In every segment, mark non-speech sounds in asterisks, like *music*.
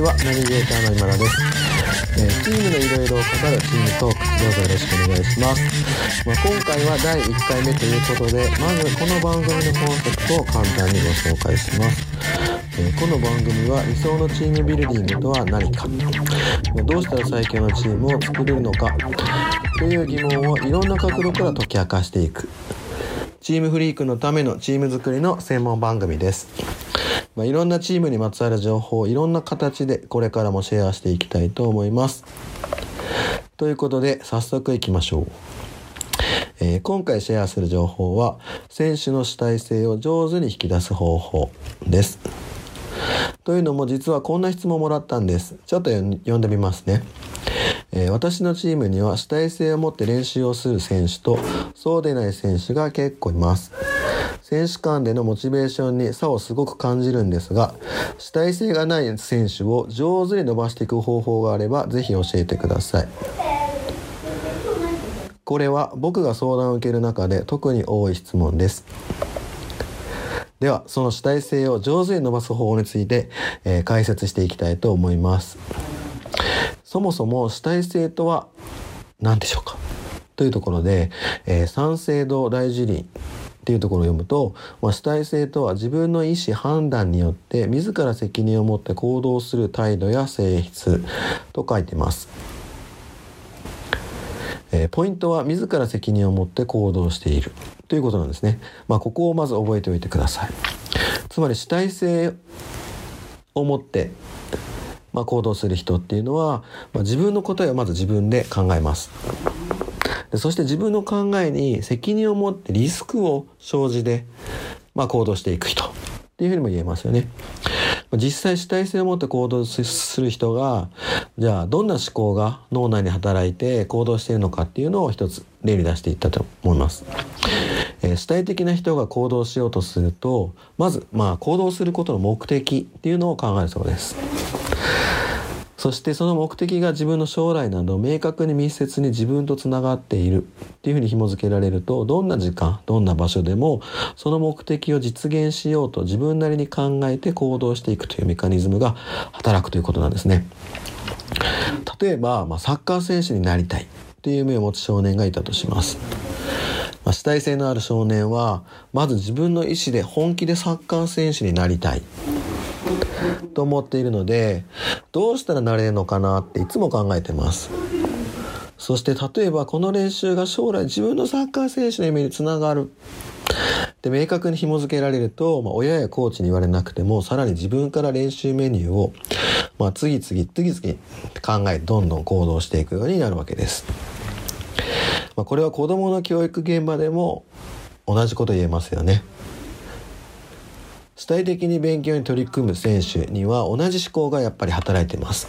ちはナビゲーターの今田です、えー、チームのいろいろを語るチームトークどうぞよろしくお願いします、まあ、今回は第1回目ということでまずこの番組のコンセプトを簡単にご紹介します。えー、この番組は理想のチームビルディングとは何か。どうしたら最強のチームを作れるのか。という疑問をいろんな角度から解き明かしていく。チームフリークのためのチーム作りの専門番組です。まあ、いろんなチームにまつわる情報をいろんな形でこれからもシェアしていきたいと思います。ということで早速いきましょう。えー、今回シェアする情報は選手の主体性を上手に引き出す方法です。というのも実はこんな質問もらったんです。ちょっと読んでみますね。えー、私のチームには主体性を持って練習をする選手とそうでない選手が結構います。選手間でのモチベーションに差をすごく感じるんですが主体性がない選手を上手に伸ばしていく方法があれば是非教えてください。これは僕が相談を受ける中で特に多い質問です。ではその主体性を上手に伸ばす方法について、えー、解説していきたいと思います。そもそも主体性とは何でしょうか？というところで、えー、三省堂大辞林っていうところを読むと、まあ、主体性とは自分の意思判断によって自ら責任を持って行動する態度や性質と書いてます。えー、ポイントは自ら責任を持って行動しているということなんですね。まあ、ここをまず覚えておいてください。つまり主体性を持ってまあ、行動する人っていうのは、まあ、自分の答えをまず自分で考えます。でそして自分の考えに責任を持ってリスクを生じで、まあ、行動していく人っていうふうにも言えますよね。実際主体性を持って行動する人がじゃあどんな思考が脳内に働いて行動しているのかっていうのを一つ例に出していったと思います。えー、主体的な人が行動しようとするとまずまあ行動することの目的っていうのを考えるそうです。そしてその目的が自分の将来など明確に密接に自分とつながっているっていうふうに紐付けられるとどんな時間どんな場所でもその目的を実現しようと自分なりに考えて行動していくというメカニズムが働くということなんですね。例えば、まあ、サッカー選手になりたいという夢を持つ少年がいたとします。まあ、主体性のある少年はまず自分の意思で本気でサッカー選手になりたいと思っているのでどうしたらなれるのかなっていつも考えてますそして例えばこの練習が将来自分のサッカー選手の夢につながるで明確に紐付けられると、まあ、親やコーチに言われなくてもさらに自分から練習メニューを、まあ、次々次々考えどんどん行動していくようになるわけです。まあ、これは子どもの教育現場でも同じこと言えますよね。主体的に勉強に取り組む選手には同じ思考がやっぱり働いてます。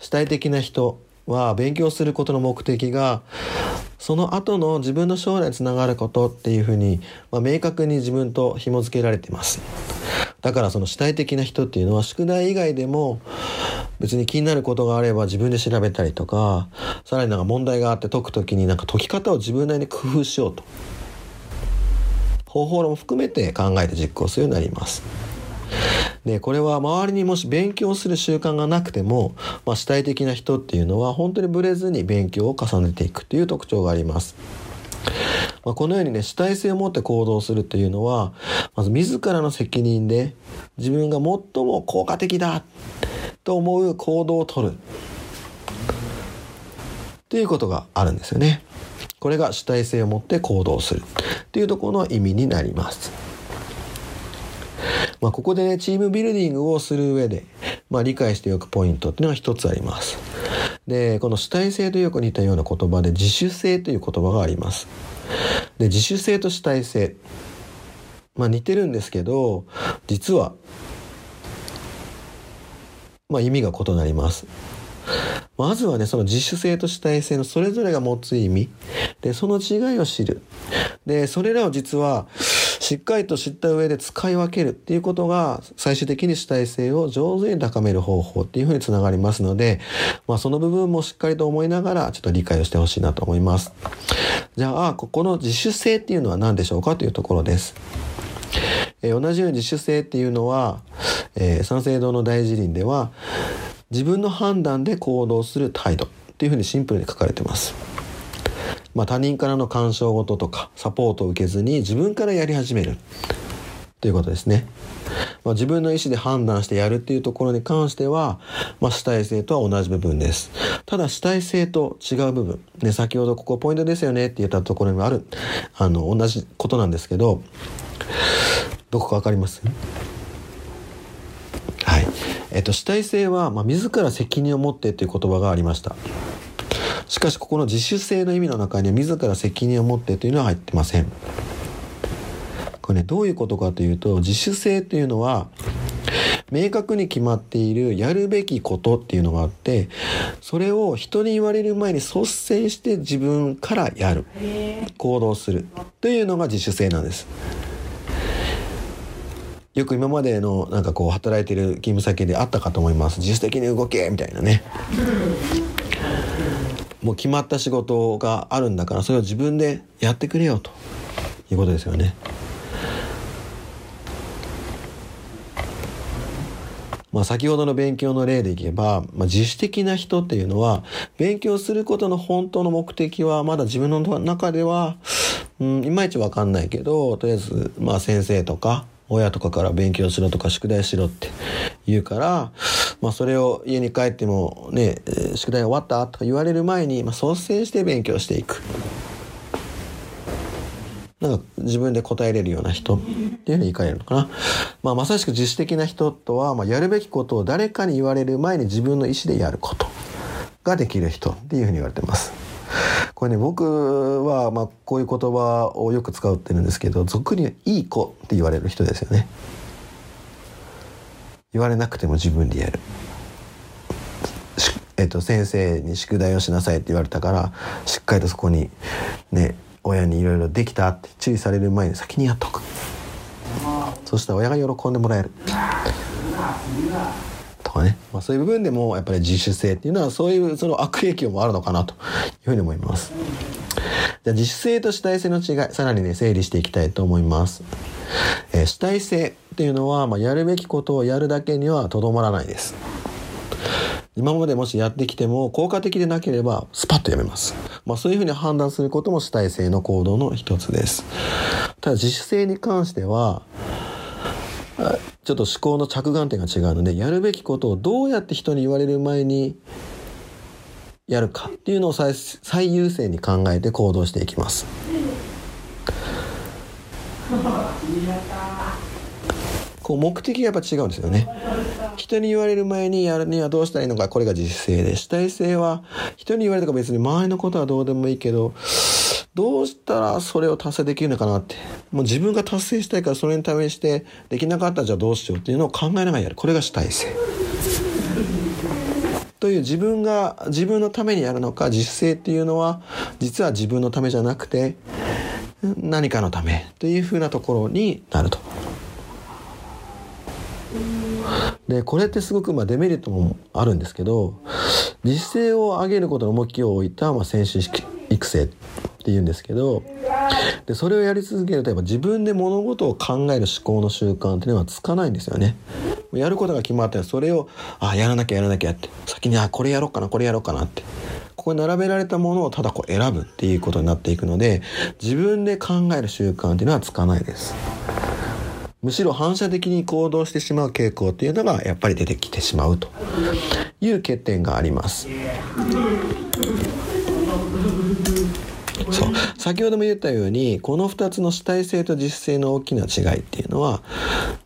主体的な人は勉強することの目的がその後の自分の将来につながることっていうふうに、まあ、明確に自分と紐付けられてます。だからその主体的な人っていうのは宿題以外でも別に気になることがあれば自分で調べたりとかさらになんか問題があって解く時になんか解き方を自分なりに工夫しようと。方法論も含めて考えて実行するようになります。でこれは周りにもし勉強する習慣がなくても、まあ、主体的な人っていうのは本当にブレずに勉強を重ねていくという特徴があります。まあ、このようにね主体性を持って行動するというのはまず自らの責任で自分が最も効果的だと思う行動をとるということがあるんですよね。これが主体性を持って行動するっていうところの意味になります。まあ、ここでね、チームビルディングをする上で、まあ、理解しておくポイントっていうのが一つあります。で、この主体性とよく似たような言葉で自主性という言葉があります。で、自主性と主体性。まあ、似てるんですけど、実は、まあ、意味が異なります。まずはね、その自主性と主体性のそれぞれが持つ意味。で、その違いを知る。で、それらを実は、しっかりと知った上で使い分けるっていうことが最終的に主体性を上手に高める方法っていうふうにつながりますので、まあその部分もしっかりと思いながらちょっと理解をしてほしいなと思います。じゃあ、ここの自主性っていうのは何でしょうかというところです。えー、同じように自主性っていうのは、えー、三省堂の大辞林では自分の判断で行動する態度っていうふうにシンプルに書かれてます。まあ、他人からの干渉事とかサポートを受けずに自分からやり始めるということですね。まあ、自分の意思で判断してやるっていうところに関しては、まあ、主体性とは同じ部分です。ただ主体性と違う部分、ね、先ほどここポイントですよねって言ったところにもある、あの、同じことなんですけど、どこかわかります？えっと、主体性は、まあ、自ら責任を持ってっていう言葉がありました。しかし、ここの自主性の意味の中には、自ら責任を持ってというのは入ってません。これね、どういうことかというと、自主性というのは、明確に決まっているやるべきことっていうのがあって、それを人に言われる前に率先して自分からやる。行動する。というのが自主性なんです。よく今までのなんかこう働いてる勤務先であったかと思います。自主的に動けみたいなね。もう決まった仕事があるんだからそれを自分でやってくれよということですよね。まあ、先ほどの勉強の例でいけば、まあ、自主的な人っていうのは、勉強することの本当の目的は、まだ自分の中では、うん、いまいちわかんないけど、とりあえず、まあ、先生とか、親とかから勉強しろとか宿題しろって言うから、まあそれを家に帰ってもね、宿題終わったとか言われる前に、まあ率先して勉強していく。なんか自分で答えれるような人っていうふうに言い換えるのかな。まあまさしく自主的な人とは、まあやるべきことを誰かに言われる前に自分の意思でやることができる人っていうふうに言われてます。*laughs* これね、僕は、まあ、こういう言葉をよく使うってるんですけど、俗にいい子って言われる人ですよね。言われなくても自分でやる。えっと、先生に宿題をしなさいって言われたから、しっかりとそこに、ね、親にいろいろできたって注意される前に先にやっとくそしたら親が喜んでもらえるとかね、まあ、そういう部分でもやっぱり自主性っていうのはそういうその悪影響もあるのかなというふうに思いますじゃあ自主性と主体性の違いさらにね整理していきたいと思います、えー、主体性っていうのは、まあ、やるべきことをやるだけにはとどまらないです今までもしやってきても効果的でなければスパッとやめます。まあそういうふうに判断することも主体性の行動の一つです。ただ自主性に関しては、ちょっと思考の着眼点が違うので、やるべきことをどうやって人に言われる前にやるかっていうのを最最優先に考えて行動していきます。こう目的がやっぱ違うんですよね。人に言われる前にやるにはどうしたらいいのか、これが自主性で、主体性は人に言われたか別に周りのことはどうでもいいけど、どうしたらそれを達成できるのかなって。もう自分が達成したいからそれに試してできなかったらじゃあどうしようっていうのを考えながらやる。これが主体性。という自分が自分のためにやるのか自主性っていうのは実は自分のためじゃなくて何かのためというふうなところになると。でこれってすごくまあデメリットもあるんですけど自主性を上げることの重きを置いたまあ選手育成っていうんですけどでそれをやり続けるとやっぱ自分で物事を考える思考の習慣っていうのはつかないんですよね。やることが決まったらそれをあやらなきゃやらなきゃって先にあこれやろうかなこれやろうかなってここに並べられたものをただこう選ぶっていうことになっていくので自分で考える習慣っていうのはつかないです。むしろ反射的に行動してしまう傾向っていうのがやっぱり出てきてしまうという欠点があります。そう先ほども言ったようにこの2つの主体性と実性の大きな違いっていうのは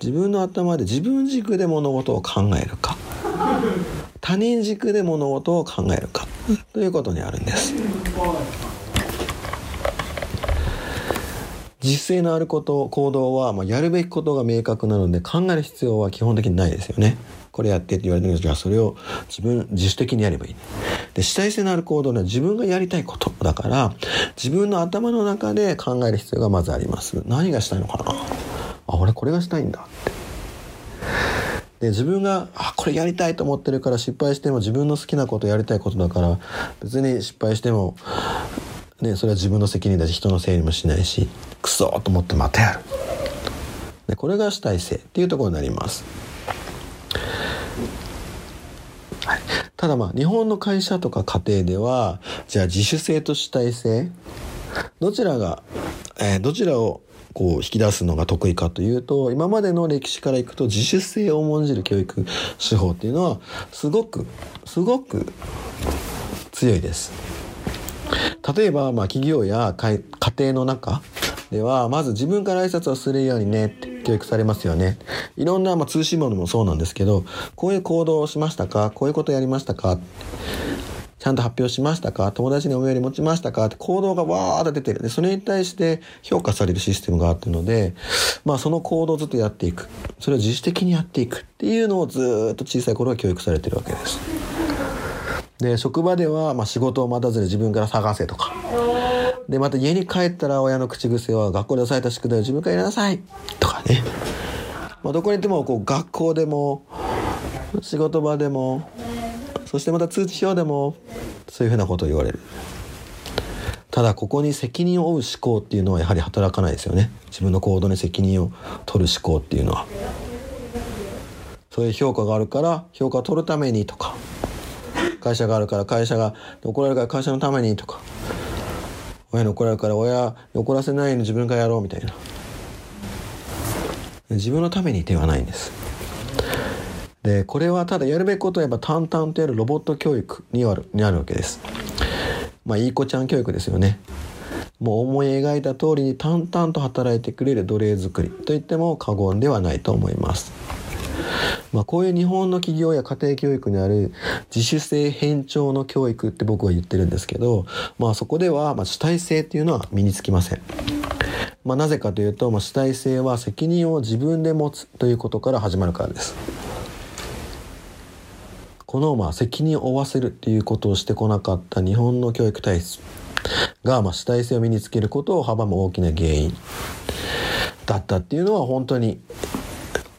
自分の頭で自分軸で物事を考えるか他人軸で物事を考えるかということにあるんです。実践のあること、行動は、まあ、やるべきことが明確なので考える必要は基本的にないですよね。これやってって言われてるんですが、それを自分、自主的にやればいい。で、主体性のある行動は自分がやりたいことだから、自分の頭の中で考える必要がまずあります。何がしたいのかな？あ、俺これがしたいんだって。で自分があこれやりたいと思ってるから失敗しても自分の好きなことやりたいことだから別に失敗してもね、それは自分の責任だし人のせいにもしないしクソと思ってまたやるでこれが主体性っていうところになりますただまあ日本の会社とか家庭ではじゃあ自主性と主体性どちらが、えー、どちらをこう引き出すのが得意かというと今までの歴史からいくと自主性を重んじる教育手法っていうのはすごくすごく強いです。例えば、まあ、企業や家庭の中ではまず自分から挨拶をするようにねって教育されますよね。いろんな、まあ、通信物もそうなんですけどこういう行動をしましたか？こういうことやりましたか？ちゃんと発表しましたか？友達にお土産持ちましたか？って行動がわーっと出てる。で、それに対して評価されるシステムがあってので、まあその行動をずっとやっていく。それを自主的にやっていくっていうのをずっと小さい頃は教育されてるわけです。で、職場では、まあ仕事を待たずに自分から探せとか。で、また家に帰ったら親の口癖は学校で押さえた宿題を自分からやりなさいとかね。まあどこにいてもこう学校でも仕事場でもそしてまた通知表でもそういうふうなことを言われる。ただここに責任を負う思考っていうのはやはり働かないですよね。自分の行動に責任を取る思考っていうのは。そういう評価があるから評価を取るためにとか。会社があるから会社が怒られるから会社のためにとか。親に怒られるから親怒らせないように自分からやろうみたいな。自分のためにではないんです。でこれはただやるべきことはやっぱ淡々とやるロボット教育にあるにあるわけです。まあいい子ちゃん教育ですよね。もう思い描いた通りに淡々と働いてくれる奴隷作りと言っても過言ではないと思います。まあ、こういう日本の企業や家庭教育にある自主性偏重の教育って僕は言ってるんですけど、まあ、そこではま主体性っていうのは身につきません。まあ、なぜかというと、まあ、主体性は責任を自分で持つということから始まるからです。このまあ責任を負わせるっていうことをしてこなかった日本の教育体質がまあ主体性を身につけることを阻む大きな原因だったっていうのは本当に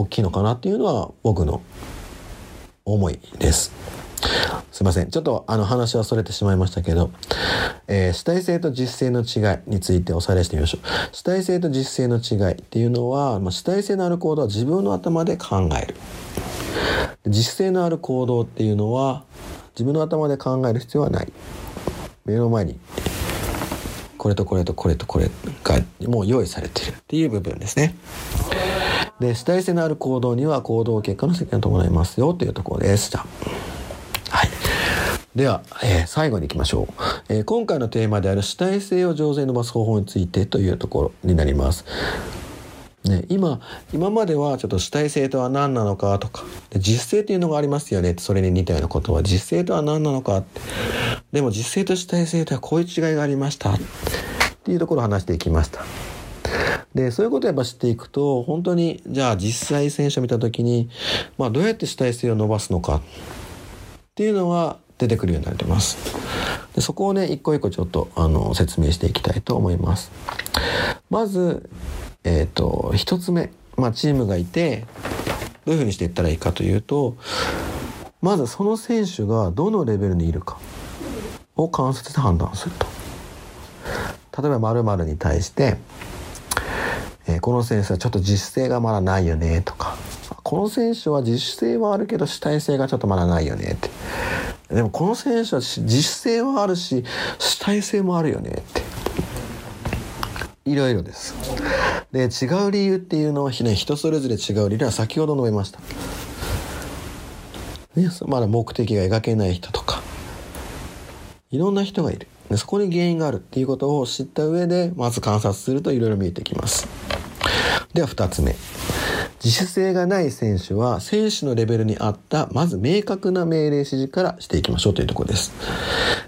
大きいのかなっていうのは僕の思いです。すいません。ちょっとあの話はそれてしまいましたけど、えー、主体性と実践の違いについておさらいしてみましょう。主体性と実践の違いっていうのは、まあ、主体性のある行動は自分の頭で考える。自主性のある行動っていうのは自分の頭で考える必要はない目の前にこれとこれとこれとこれがもう用意されているっていう部分ですねで主体性のある行動には行動結果の責任を伴いますよというところです。じゃはい。では、えー、最後に行きましょう、えー、今回のテーマである主体性を上手に伸ばす方法についてというところになります。ね、今今まではちょっと主体性とは何なのかとか実性っていうのがありますよねそれに似たようなことは。実性とは何なのかって。でも実性と主体性とはこういう違いがありましたっていうところを話していきました。でそういうことをやっぱ知っていくと本当にじゃあ実際選手を見た時に、まあ、どうやって主体性を伸ばすのかっていうのが出てくるようになってますでそこをね一個一個ちょっとあの説明していきたいと思いますまずえっ、ー、と、一つ目、まあ、チームがいて、どういうふうにしていったらいいかというと、まずその選手がどのレベルにいるかを観察して判断すると。例えば〇〇に対して、え、この選手はちょっと実性がまだないよねとか、この選手は自主性はあるけど主体性がちょっとまだないよねって。でもこの選手は自主性はあるし主体性もあるよねって。いろいろです。で、違う理由っていうのは、ね、人それぞれ違う理由は先ほど述べました。ね、まだ目的が描けない人とか、いろんな人がいる。でそこに原因があるっていうことを知った上で、まず観察するといろいろ見えてきます。では二つ目。自主性がない選手は選手のレベルに合ったまず明確な命令指示からしていきましょうというところです。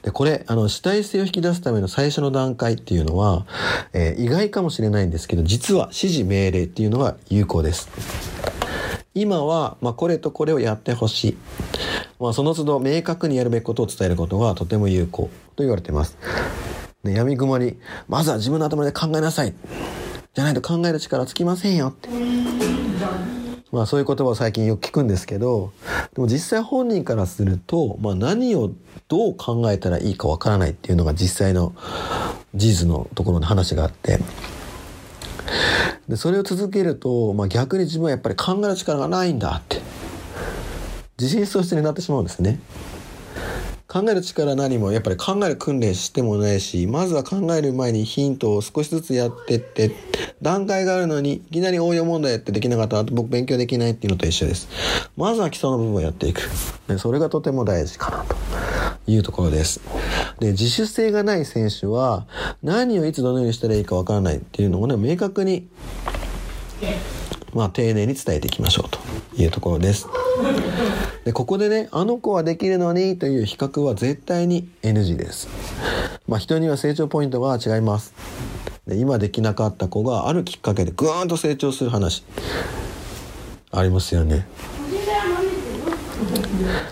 でこれあの主体性を引き出すための最初の段階っていうのは、えー、意外かもしれないんですけど実は指示命令っていうのが有効です。今は、まあ、これとこれをやってほしい。まあ、その都度明確にやるべきことを伝えることがとても有効と言われています。ね、闇雲に、まずは自分の頭で考えなさい。じゃないと考える力つきませんよって。まあそういう言葉を最近よく聞くんですけど、でも実際本人からすると、まあ何をどう考えたらいいかわからないっていうのが実際の事実のところの話があって、でそれを続けると、まあ、逆に自分はやっぱり考える力がないんだって。自信喪失になってしまうんですね。考える力何もやっぱり考える訓練してもないしまずは考える前にヒントを少しずつやってって段階があるのにいきなり応用問題やってできなかったら僕勉強できないっていうのと一緒です。まずは基礎の部分をやっていく。でそれがとても大事かなというところです。で自主性がない選手は何をいつどのようにしたらいいかわからないっていうのをね明確にまあ丁寧に伝えていきましょうというところです。でここでねあの子はできるのにという比較は絶対に NG です。まあ人には成長ポイントが違います。で今できなかった子があるきっかけでぐーんと成長する話。ありますよね。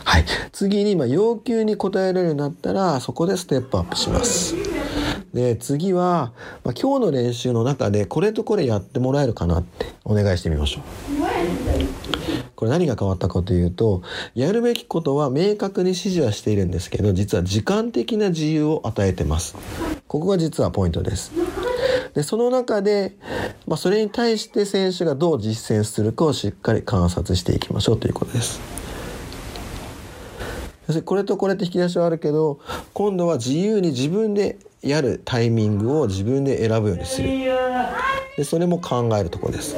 はい。次にま要求に応えられるようになったらそこでステップアップします。で次は、まあ、今日の練習の中でこれとこれやってもらえるかなってお願いしてみましょう。これ何が変わったかというとやるべきことは明確に指示はしているんですけど実は時間的な自由を与えてます。ここが実はポイントです。でその中で、まあ、それに対して選手がどう実践するかをしっかり観察していきましょうということです。これとこれって引き出しはあるけど今度は自由に自分でやるタイミングを自分で選ぶようにする。でそれも考えるとこです。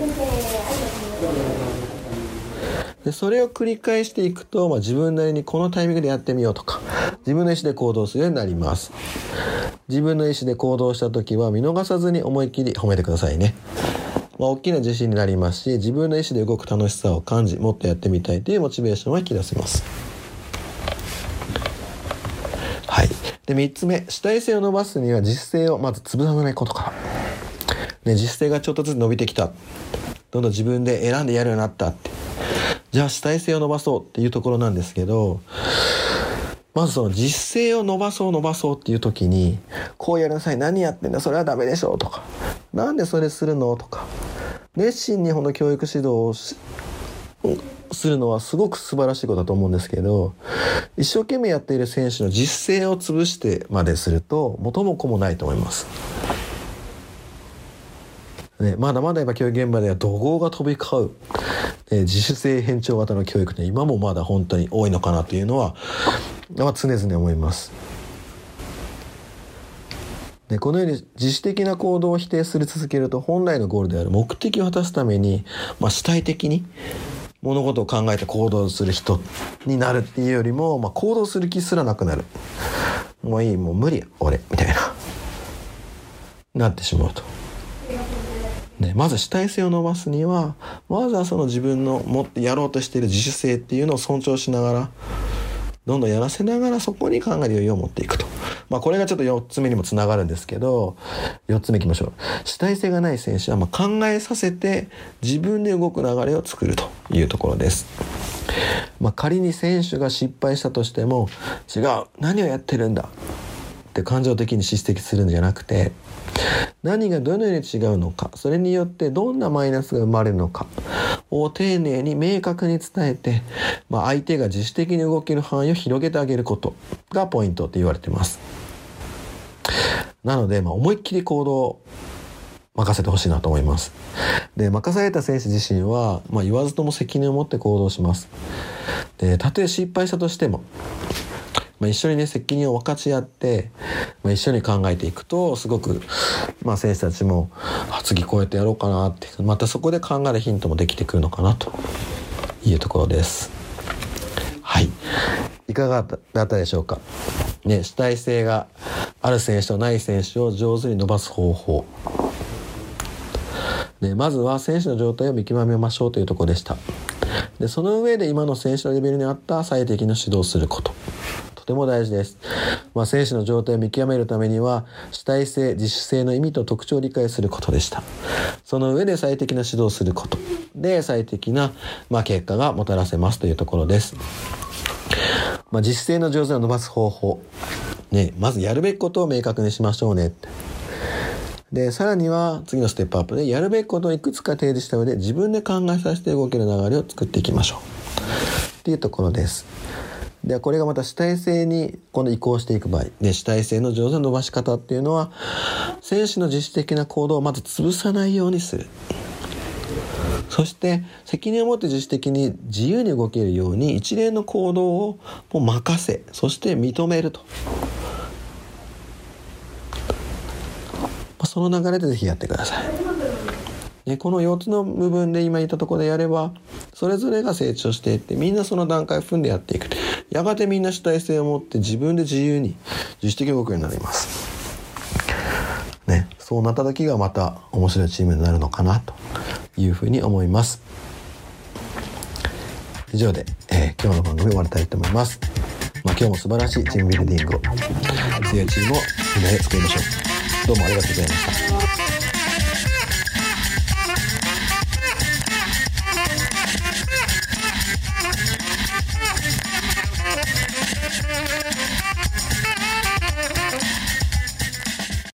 でそれを繰り返していくと、まあ、自分なりにこのタイミングでやってみようとか *laughs* 自分の意思で行動するようになります。自分の意思で行動した時は見逃さずに思い切り褒めてくださいね。まあ、大きな自信になりますし自分の意思で動く楽しさを感じもっとやってみたいというモチベーションは引き出せます。はい。で3つ目。主体性を伸ばすには実性をまず潰さないことから、ね、実性がちょっとずつ伸びてきた。どんどん自分で選んでやるようになったって。じゃあ主体性を伸ばそうっていうところなんですけどまずその実勢を伸ばそう伸ばそうっていう時にこうやりなさい。何やってんだ？それはダメでしょとか。なんでそれするのとか。熱心にこの教育指導をするのはすごく素晴らしいことだと思うんですけど一生懸命やっている選手の実勢を潰してまですると元も子もないと思います。ね、まだまだやっぱ教育現場では怒号が飛び交う、え自主性変調型の教育って今もまだ本当に多いのかなというのは、まあ、常々思います。でこのように自主的な行動を否定する続けると本来のゴールである目的を果たすために、まあ、主体的に物事を考えて行動する人になるっていうよりも、まあ、行動する気すらなくなるもういいもう無理俺みたいななってしまうと。ね、まず主体性を伸ばすにはまずはその自分の持ってやろうとしている自主性っていうのを尊重しながらどんどんやらせながらそこに考える余裕を持っていくと。まあこれがちょっと4つ目にもつながるんですけど4つ目いきましょう。主体性がない選手はま考えさせて自分で動く流れを作るというところです。まあ、仮に選手が失敗したとしても違う何をやってるんだって感情的に叱責するんじゃなくて何がどのように違うのかそれによってどんなマイナスが生まれるのかを丁寧に明確に伝えて、まあ、相手が自主的に動ける範囲を広げてあげることがポイントって言われてます。なので、まあ、思いっきり行動を任せてほしいなと思います。で、任された選手自身は、まあ、言わずとも責任を持って行動します。で、たとえ失敗したとしても、まあ、一緒にね責任を分かち合って、まあ、一緒に考えていくとすごく、まあ、選手たちも次こうやってやろうかなってまたそこで考えるヒントもできてくるのかなというところです。はいいかがだったでしょうか？ね、主体性がある選手とない選手を上手に伸ばす方法。ね、まずは選手の状態を見極めましょうというところでした。でその上で今の選手のレベルに合った最適な指導をすること。ても大事です。まあ、選手の状態を見極めるためには主体性自主性の意味と特徴を理解することでしたその上で最適な指導をすることで最適な、まあ、結果がもたらせますというところです、まあ、自主性の上手を伸ばす方法ねまずやるべきことを明確にしましょうねで、さらには次のステップアップでやるべきことをいくつか提示した上で自分で考えさせて動ける流れを作っていきましょう。っていうところです。でこれがまた主体性に今度移行していく場合。で主体性の上手な伸ばし方っていうのは選手の自主的な行動をまず潰さないようにする。そして責任を持って自主的に自由に動けるように一連の行動をもう任せそして認めると。その流れでぜひやってください。ね、この4つの部分で今言ったところでやればそれぞれが成長していってみんなその段階を踏んでやっていくやがてみんな主体性を持って自分で自由に自主的に動くようになります。ね、そうなった時がまた面白いチームになるのかなというふうに思います。以上で、えー、今日の番組終わりたいと思います。まあ、今日も素晴らしいチームビルディングを強いチームをみんなで作りましょう。どうもありがとうございました。